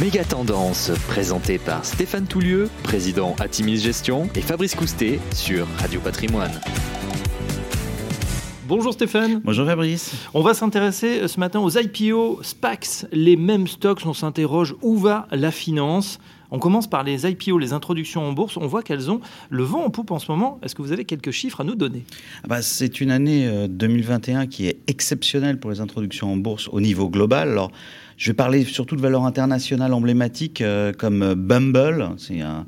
Méga Tendance, présenté par Stéphane Toulieu, président Atimis Gestion, et Fabrice Coustet sur Radio Patrimoine. Bonjour Stéphane. Bonjour Fabrice. On va s'intéresser ce matin aux IPO, SPACs, les mêmes stocks. On s'interroge où va la finance? On commence par les IPO, les introductions en bourse. On voit qu'elles ont le vent en poupe en ce moment. Est-ce que vous avez quelques chiffres à nous donner? Ah bah, C'est une année 2021 euh, qui est exceptionnelle pour les introductions en bourse au niveau global. Alors, je vais parler surtout de valeurs internationales emblématiques euh, comme Bumble, c'est un,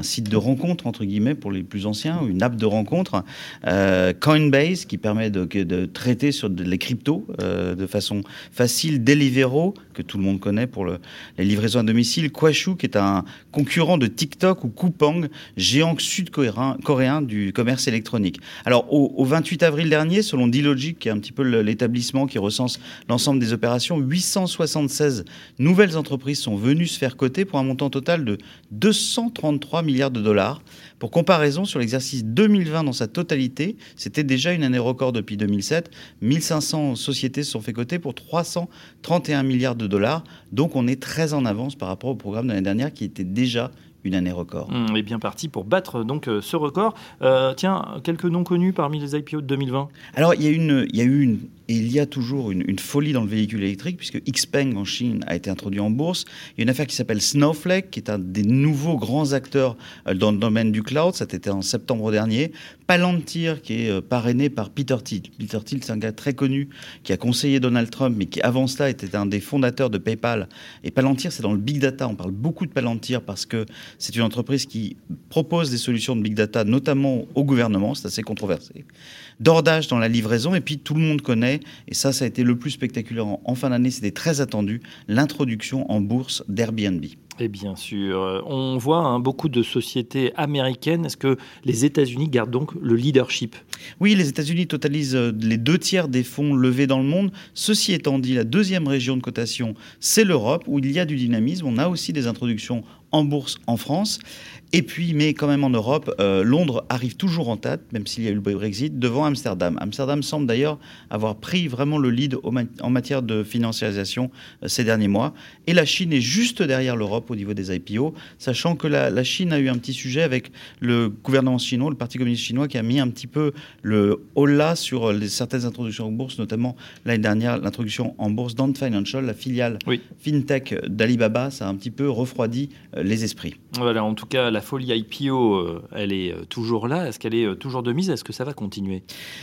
site de rencontre entre guillemets pour les plus anciens, une app de rencontre. Euh, Coinbase qui permet de, traiter sur les cryptos euh, de façon facile. Deliveroo que tout le monde connaît pour le, les livraisons à domicile. Kwashu qui est un concurrent de TikTok ou Coupang, géant sud-coréen du commerce électronique. Alors au, au 28 avril dernier, selon Dealogic, qui est un petit peu l'établissement qui recense l'ensemble des opérations, 865 16 nouvelles entreprises sont venues se faire coter pour un montant total de 233 milliards de dollars. Pour comparaison, sur l'exercice 2020 dans sa totalité, c'était déjà une année record depuis 2007. 1500 sociétés se sont fait coter pour 331 milliards de dollars. Donc on est très en avance par rapport au programme de l'année dernière qui était déjà une année record. On mmh, est bien parti pour battre donc euh, ce record. Euh, tiens, quelques noms connus parmi les IPO de 2020 Alors, il y, a une, il y a eu une, et il y a toujours une, folie dans le véhicule électrique, puisque Xpeng en Chine a été introduit en bourse. Il y a une affaire qui s'appelle Snowflake, qui est un des nouveaux grands acteurs euh, dans le domaine du cloud. Ça été en septembre dernier. Palantir, qui est parrainé par Peter Thiel. Peter Thiel, c'est un gars très connu qui a conseillé Donald Trump, mais qui avant cela était un des fondateurs de PayPal. Et Palantir, c'est dans le big data. On parle beaucoup de Palantir parce que c'est une entreprise qui propose des solutions de big data, notamment au gouvernement, c'est assez controversé. D'ordage dans la livraison, et puis tout le monde connaît, et ça, ça a été le plus spectaculaire en fin d'année, c'était très attendu, l'introduction en bourse d'Airbnb. Et bien sûr, on voit hein, beaucoup de sociétés américaines. Est-ce que les États-Unis gardent donc le leadership? Oui, les États-Unis totalisent euh, les deux tiers des fonds levés dans le monde. Ceci étant dit, la deuxième région de cotation, c'est l'Europe, où il y a du dynamisme. On a aussi des introductions en bourse en France. Et puis, mais quand même en Europe, euh, Londres arrive toujours en tête, même s'il y a eu le Brexit, devant Amsterdam. Amsterdam semble d'ailleurs avoir pris vraiment le lead en matière de financiarisation euh, ces derniers mois. Et la Chine est juste derrière l'Europe au niveau des IPO, sachant que la, Chine a eu un petit sujet avec le gouvernement chinois, le Parti communiste chinois, qui a mis un petit peu le holà sur les, certaines introductions en bourse, notamment l'année dernière, l'introduction en bourse d'Ant Financial, la filiale FinTech d'Alibaba. Ça a un petit peu refroidi euh, les esprits. Voilà, en tout cas, la folie IPO, euh, elle est euh, toujours là. Est-ce qu'elle est euh, toujours de mise? Est-ce que ça va continuer?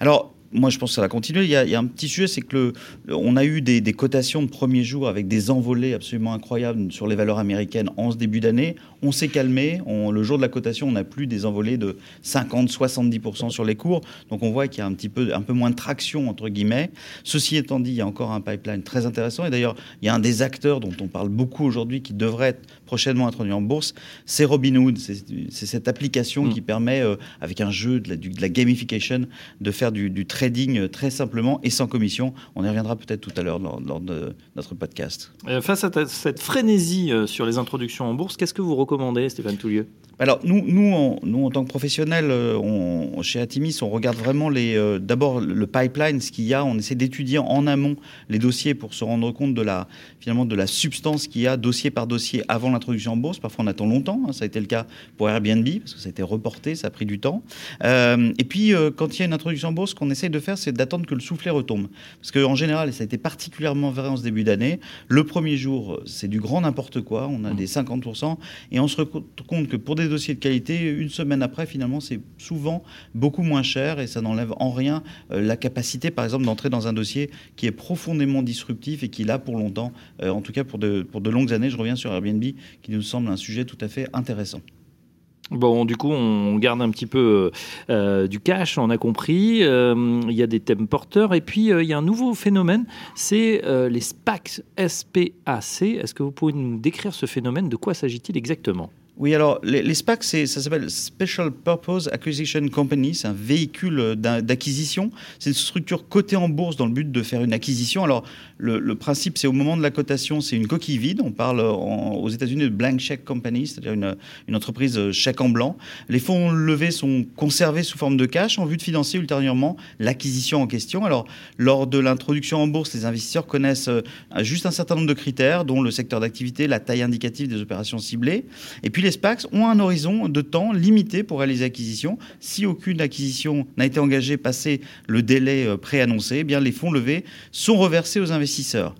Alors, moi, je pense que ça va continuer. Il y a, un petit sujet, c'est que le, on a eu des, cotations de premier jour avec des envolées absolument incroyables sur les valeurs américaines en ce début d'année. On s'est calmé. On, le jour de la cotation, on n'a plus des envolées de 50-70% sur les cours. Donc, on voit qu'il y a un petit peu, un peu moins de traction, entre guillemets. Ceci étant dit, il y a encore un pipeline très intéressant. Et d'ailleurs, il y a un des acteurs dont on parle beaucoup aujourd'hui qui devrait être prochainement introduit en bourse. C'est Robinhood. C'est cette application mm. qui permet, euh, avec un jeu, de la, gamification, de faire du, du trading euh, très simplement et sans commission. On y reviendra peut-être tout à l'heure lors, de notre podcast. Euh, face à cette frénésie euh, sur les introductions en bourse, qu'est-ce que vous recommandez, Stéphane Toulieu? Alors nous, nous, en, nous, en tant que professionnels, on, chez Atimis, on regarde vraiment les, d'abord le pipeline, ce qu'il y a. On essaie d'étudier en amont les dossiers pour se rendre compte de la, finalement, de la substance qu'il y a dossier par dossier avant l'introduction en bourse. Parfois, on attend longtemps. Hein. ça a été le cas pour Airbnb parce que ça a été reporté, ça a pris du temps. et puis, quand il y a une introduction en bourse, qu'on essaie de faire, c'est d'attendre que le soufflet retombe. Parce qu'en général, et ça a été particulièrement vrai en ce début d'année, le premier jour, c'est du grand n'importe quoi, on a mmh. des 50%, et on se rend compte que pour des dossiers de qualité, une semaine après, finalement, c'est souvent beaucoup moins cher, et ça n'enlève en rien euh, la capacité, par exemple, d'entrer dans un dossier qui est profondément disruptif et qui là pour longtemps, euh, en tout cas pour de, pour de longues années. Je reviens sur Airbnb, qui nous semble un sujet tout à fait intéressant. Bon, du coup, on garde un petit peu euh, du cash, on a compris. Euh, il y a des thèmes porteurs. Et puis, euh, il y a un nouveau phénomène, c'est les SPAC. Est-ce que vous pouvez nous décrire ce phénomène? De quoi s'agit-il exactement? Oui, alors les, SPAC, ça s'appelle Special Purpose Acquisition Company, c'est un véhicule d'acquisition. C'est une structure cotée en bourse dans le but de faire une acquisition. Alors le, principe, c'est au moment de la cotation, c'est une coquille vide. On parle aux États-Unis de blank check company, c'est-à-dire une, une, entreprise euh, chèque en blanc. Les fonds levés sont conservés sous forme de cash en vue de financer ultérieurement l'acquisition en question. Alors lors de l'introduction en bourse, les investisseurs connaissent euh, juste un certain nombre de critères, dont le secteur d'activité, la taille indicative des opérations ciblées, et puis les SPACs ont un horizon de temps limité pour réaliser l'acquisition. Si aucune acquisition n'a été engagée passé le délai euh, préannoncé, eh bien les fonds levés sont reversés aux investisseurs.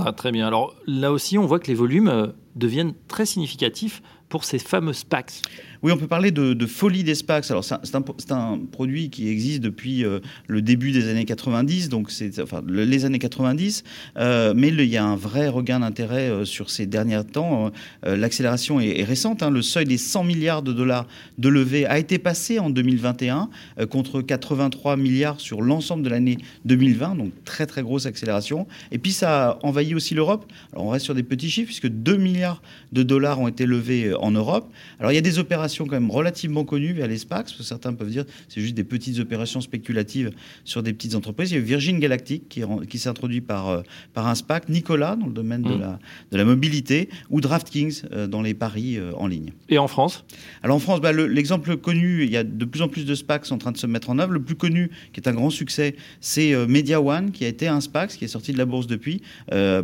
Ah, très bien. Alors là aussi, on voit que les volumes euh, deviennent très significatifs pour ces fameux SPACs. Oui, on peut parler de, folie des SPACs. Alors, c'est un, produit qui existe depuis euh, le début des années 90, donc c'est enfin les années 90. Euh, mais il y a un vrai regain d'intérêt euh, sur ces derniers temps. L'accélération est, récente. Hein. Le seuil des 100 milliards de dollars de levée a été passé en 2021 contre 83 milliards sur l'ensemble de l'année 2020. Donc, très très grosse accélération. Et puis, ça a envahi aussi l'Europe. Alors, on reste sur des petits chiffres puisque 2 milliards de dollars ont été levés en Europe. Alors, il y a des opérations quand même relativement connues via les SPACs, parce que certains peuvent dire c'est juste des petites opérations spéculatives sur des petites entreprises. Il y a Virgin Galactic qui, qui s'est introduit par, euh, par un SPAC, Nicolas dans le domaine de, mm. la, de la mobilité, ou DraftKings euh, dans les paris euh, en ligne. Et en France? Alors en France, bah, l'exemple connu, il y a de plus en plus de SPACs en train de se mettre en œuvre. Le plus connu, qui est un grand succès, c'est Media One, qui a été un SPAC, qui est sorti de la bourse depuis,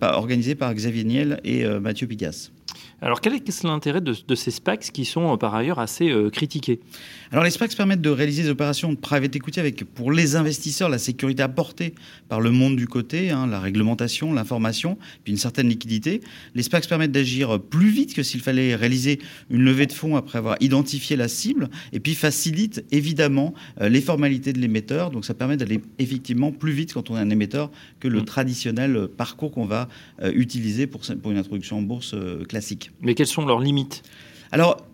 organisé par Xavier Niel et Mathieu Pigas. Alors, quel est l'intérêt de, ces SPACs qui sont euh, par ailleurs assez euh, critiqués? Alors, les SPACs permettent de réaliser des opérations de private equity avec, pour les investisseurs, la sécurité apportée par le monde du côté, hein, la réglementation, l'information, puis une certaine liquidité. Les SPACs permettent d'agir plus vite que s'il fallait réaliser une levée de fonds après avoir identifié la cible, et puis facilitent évidemment euh, les formalités de l'émetteur. Donc, ça permet d'aller effectivement plus vite quand on est un émetteur que le mmh. traditionnel parcours qu'on va utiliser pour, pour une introduction en bourse classique. Mais quelles sont leurs limites?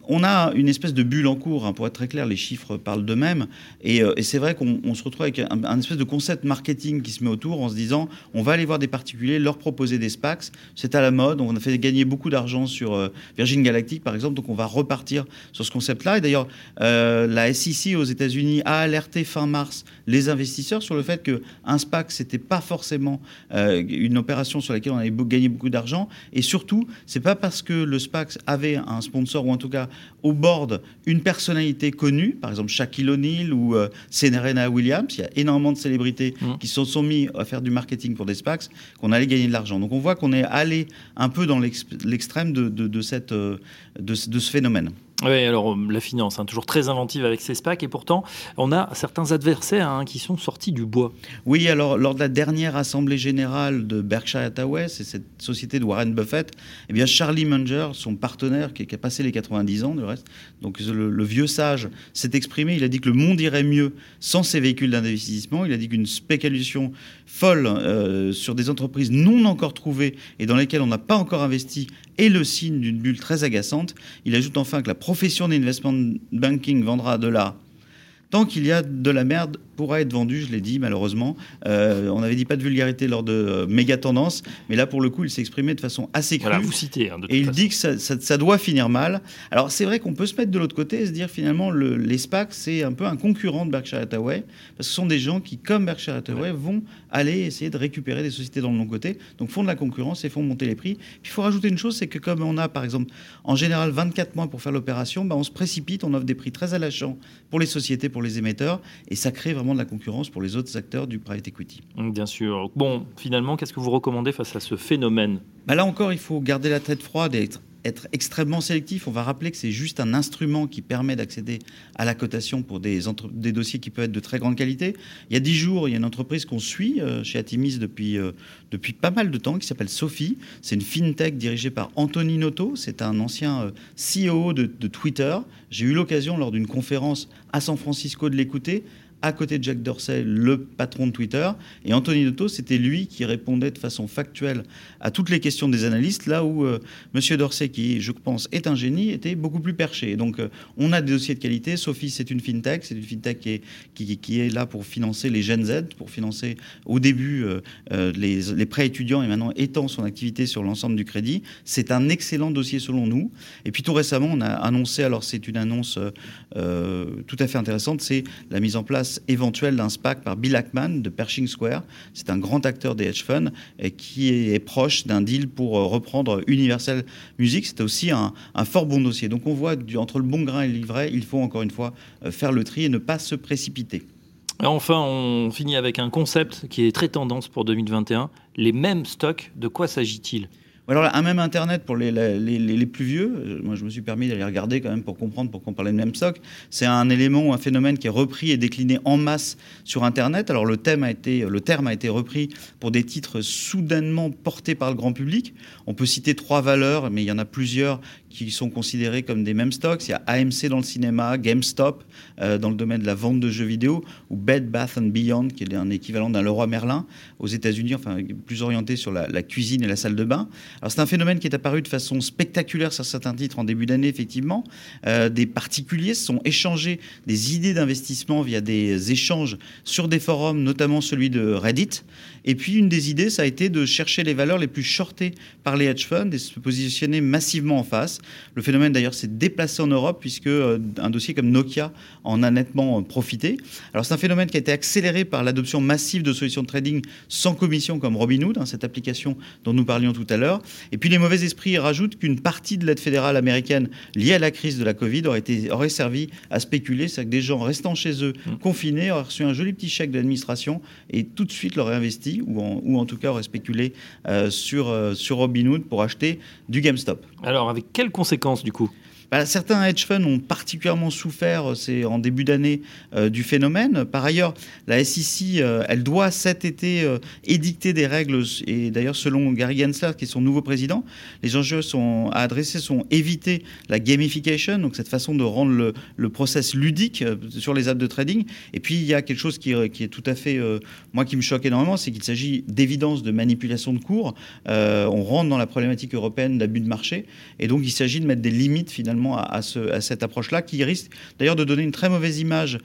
On a une espèce de bulle en cours, hein, pour être très clair, les chiffres parlent d'eux-mêmes. Et, euh, c'est vrai qu'on se retrouve avec un, espèce de concept marketing qui se met autour en se disant on va aller voir des particuliers, leur proposer des SPACs. C'est à la mode, on a fait gagner beaucoup d'argent sur euh, Virgin Galactic, par exemple, donc on va repartir sur ce concept-là. Et d'ailleurs, euh, la SEC aux États-Unis a alerté fin mars les investisseurs sur le fait qu'un SPAC, c'était pas forcément une opération sur laquelle on allait gagner beaucoup d'argent. Et surtout, c'est pas parce que le SPAC avait un sponsor ou en tout cas au board une personnalité connue, par exemple Shaquille O'Neal ou euh, Serena Williams. Il y a énormément de célébrités mm. qui se sont mis à faire du marketing pour des SPACs, qu'on allait gagner de l'argent. Donc on voit qu'on est allé un peu dans l'extrême de, cette, euh, de ce phénomène. Oui, alors euh, la finance, hein, toujours très inventive avec ses SPAC, et pourtant on a certains adversaires hein, qui sont sortis du bois. Oui, alors lors de la dernière assemblée générale de Berkshire Hathaway, c'est cette société de Warren Buffett, eh bien Charlie Munger, son partenaire qui, a passé les 90 ans, du reste, donc le, vieux sage s'est exprimé, il a dit que le monde irait mieux sans ces véhicules d'investissement, il a dit qu'une spéculation folle euh, sur des entreprises non encore trouvées et dans lesquelles on n'a pas encore investi est le signe d'une bulle très agaçante. Il ajoute enfin que la profession d'investment banking vendra de la Tant qu'il y a de la merde pourra être vendu, je l'ai dit malheureusement. Euh, on avait dit pas de vulgarité lors de euh, méga tendance, mais là pour le coup il s'est exprimé de façon assez crue. vous citez. Hein, et il dit que ça, doit finir mal. Alors c'est vrai qu'on peut se mettre de l'autre côté et se dire finalement le, les SPAC c'est un peu un concurrent de Berkshire Hathaway parce que ce sont des gens qui comme Berkshire Hathaway vont aller essayer de récupérer des sociétés dans le long côté, donc font de la concurrence et font monter les prix. Puis il faut rajouter une chose, c'est que comme on a par exemple en général 24 mois pour faire l'opération, bah, on se précipite, on offre des prix très alléchants pour les sociétés, pour les émetteurs, et ça crée vraiment de la concurrence pour les autres acteurs du private equity. Bien sûr. Bon, finalement, qu'est-ce que vous recommandez face à ce phénomène? Bah Là encore, il faut garder la tête froide et être être extrêmement sélectif. On va rappeler que c'est juste un instrument qui permet d'accéder à la cotation pour des, des, dossiers qui peuvent être de très grande qualité. Il y a dix jours, il y a une entreprise qu'on suit euh, chez Atimis depuis, euh, depuis pas mal de temps qui s'appelle Sophie. C'est une fintech dirigée par Anthony Noto. C'est un ancien euh, CEO de, de Twitter. J'ai eu l'occasion lors d'une conférence à San Francisco de l'écouter à côté de Jack Dorsey, le patron de Twitter. Et Anthony Dotto, c'était lui qui répondait de façon factuelle à toutes les questions des analystes, là où euh, M. Dorsey, qui je pense est un génie, était beaucoup plus perché. donc euh, on a des dossiers de qualité. Sophie, c'est une fintech, c'est une fintech qui est, qui, est là pour financer les Gen Z, pour financer au début euh, les, les, prêts étudiants et maintenant étend son activité sur l'ensemble du crédit. C'est un excellent dossier selon nous. Et puis tout récemment, on a annoncé, alors c'est une annonce tout à fait intéressante, c'est la mise en place éventuelle d'un SPAC par Bill Ackman de Pershing Square. C'est un grand acteur des hedge funds et qui est proche d'un deal pour euh, reprendre Universal Music. C'était aussi un, fort bon dossier. Donc on voit entre le bon grain et le livret, il faut encore une fois euh, faire le tri et ne pas se précipiter. enfin, on finit avec un concept qui est très tendance pour 2021. Les mêmes stocks, de quoi s'agit-il? Alors, un même Internet pour les, plus vieux, moi je me suis permis d'aller regarder quand même pour comprendre pourquoi on parlait de même stock. C'est un élément ou un phénomène qui est repris et décliné en masse sur Internet. Alors, le, thème a été, le terme a été repris pour des titres soudainement portés par le grand public. On peut citer trois valeurs, mais il y en a plusieurs qui sont considérés comme des mêmes stocks. Il y a AMC dans le cinéma, GameStop euh, dans le domaine de la vente de jeux vidéo, ou Bed Bath and Beyond, qui est un équivalent d'un Leroy Merlin aux États-Unis, enfin plus orienté sur la, cuisine et la salle de bain. Alors c'est un phénomène qui est apparu de façon spectaculaire sur certains titres en début d'année, effectivement. Euh, des particuliers se sont échangés des idées d'investissement via des échanges sur des forums, notamment celui de Reddit. Et puis une des idées, ça a été de chercher les valeurs les plus shortées par les hedge funds et se positionner massivement en face. Le phénomène d'ailleurs s'est déplacé en Europe puisque euh, un dossier comme Nokia en a nettement euh, profité. Alors c'est un phénomène qui a été accéléré par l'adoption massive de solutions de trading sans commission comme Robinhood, hein, cette application dont nous parlions tout à l'heure. Et puis les mauvais esprits rajoutent qu'une partie de l'aide fédérale américaine liée à la crise de la Covid aurait, été, aurait servi à spéculer, c'est-à-dire que des gens restant chez eux, mmh. confinés, auraient reçu un joli petit chèque de l'administration et tout de suite l'auraient investi ou en, ou en tout cas auraient spéculé euh, sur, sur Robinhood pour acheter du GameStop. Alors avec quelles conséquences du coup bah, certains hedge funds ont particulièrement souffert euh, c'est en début d'année euh, du phénomène. Par ailleurs, la SEC, euh, elle doit cet été édicter des règles, et d'ailleurs selon Gary Gensler, qui est son nouveau président, les enjeux sont, à adresser sont éviter la gamification, donc cette façon de rendre le, le process ludique sur les apps de trading. Et puis il y a quelque chose qui, qui est tout à fait, moi qui me choque énormément, c'est qu'il s'agit d'évidence de manipulation de cours. on rentre dans la problématique européenne d'abus de marché, et donc il s'agit de mettre des limites finalement à, cette approche-là, qui risque d'ailleurs de donner une très mauvaise image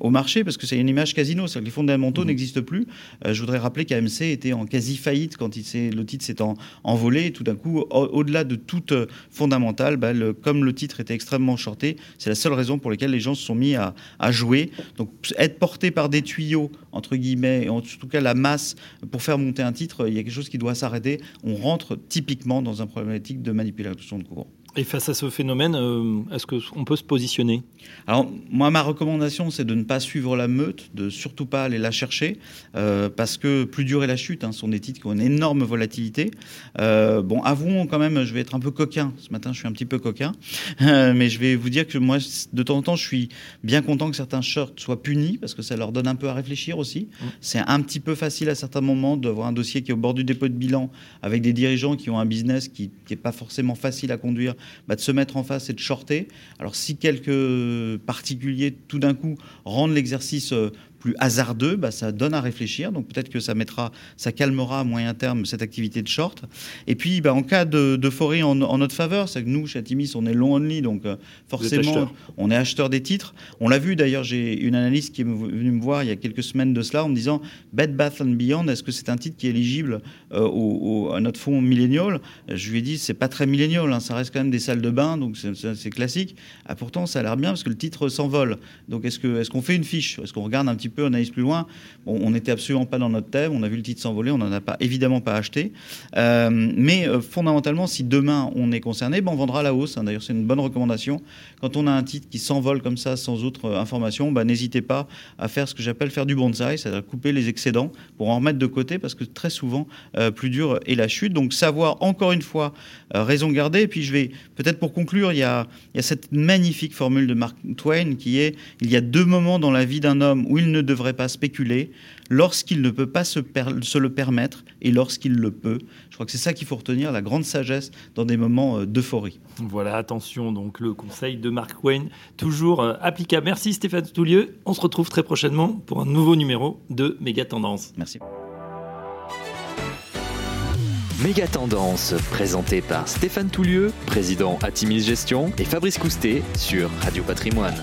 au marché, parce que c'est une image casino, c'est-à-dire que les fondamentaux mmh. n'existent plus. Euh, je voudrais rappeler qu'AMC était en quasi-faillite quand il le titre s'est envolé, et tout d'un coup, au-delà de toute fondamentale, bah, comme le titre était extrêmement shorté, c'est la seule raison pour laquelle les gens se sont mis à, à jouer. Donc être porté par des tuyaux, entre guillemets, et en tout cas la masse pour faire monter un titre, il y a quelque chose qui doit s'arrêter. On rentre typiquement dans un problématique de manipulation de courant. Et face à ce phénomène, euh, est-ce qu'on peut se positionner? Alors, moi, ma recommandation, c'est de ne pas suivre la meute, de surtout pas aller la chercher, euh, parce que plus dur est la chute. Hein, ce sont des titres qui ont une énorme volatilité. Euh, bon, avouons quand même, je vais être un peu coquin. Ce matin, je suis un petit peu coquin. mais je vais vous dire que moi, de temps en temps, je suis bien content que certains shorts soient punis, parce que ça leur donne un peu à réfléchir aussi. Mmh. C'est un petit peu facile à certains moments d'avoir un dossier qui est au bord du dépôt de bilan, avec des dirigeants qui ont un business qui n'est pas forcément facile à conduire bah, de se mettre en face et de shorter. Alors si quelques particuliers tout d'un coup rendent l'exercice euh, plus hasardeux, bah, ça donne à réfléchir. Donc peut-être que ça mettra, ça calmera à moyen terme cette activité de short. Et puis bah, en cas d'euphorie en, en, notre faveur, c'est que nous, chez Atimis, on est long only, donc euh, forcément, on est acheteur des titres. On l'a vu d'ailleurs, j'ai une analyste qui est venue me voir il y a quelques semaines de cela en me disant Bed Bath and Beyond, est-ce que c'est un titre qui est éligible euh, au, à notre fonds millénial? Je lui ai dit c'est pas très millénial, hein, ça reste quand même des salles de bain, donc c'est classique. Ah, pourtant, ça a l'air bien parce que le titre s'envole. Donc est-ce qu'on est qu'on fait une fiche? Est-ce qu'on regarde un petit peu, on analyse plus loin. on n'était absolument pas dans notre thème. On a vu le titre s'envoler. On n'en a pas, évidemment pas acheté. Euh, mais euh, fondamentalement, si demain on est concerné, ben, on vendra à la hausse. Hein. D'ailleurs, c'est une bonne recommandation. Quand on a un titre qui s'envole comme ça sans autre euh, information, ben, n'hésitez pas à faire ce que j'appelle faire du bonsaï, c'est-à-dire couper les excédents pour en remettre de côté parce que très souvent, plus dur est la chute. Donc, savoir encore une fois, raison garder. Et puis, je vais peut-être pour conclure, y, a, il y a cette magnifique formule de Mark Twain qui est il y a deux moments dans la vie d'un homme où il ne ne devrait pas spéculer lorsqu'il ne peut pas se, se le permettre et lorsqu'il le peut. Je crois que c'est ça qu'il faut retenir, la grande sagesse dans des moments euh, d'euphorie. Voilà, attention, donc le conseil de Mark Wayne, toujours euh, applicable. Merci Stéphane Toulieu. On se retrouve très prochainement pour un nouveau numéro de Méga Tendance. Merci. Méga Tendance, présenté par Stéphane Toulieu, président Atimis Gestion, et Fabrice Coustet sur Radio Patrimoine.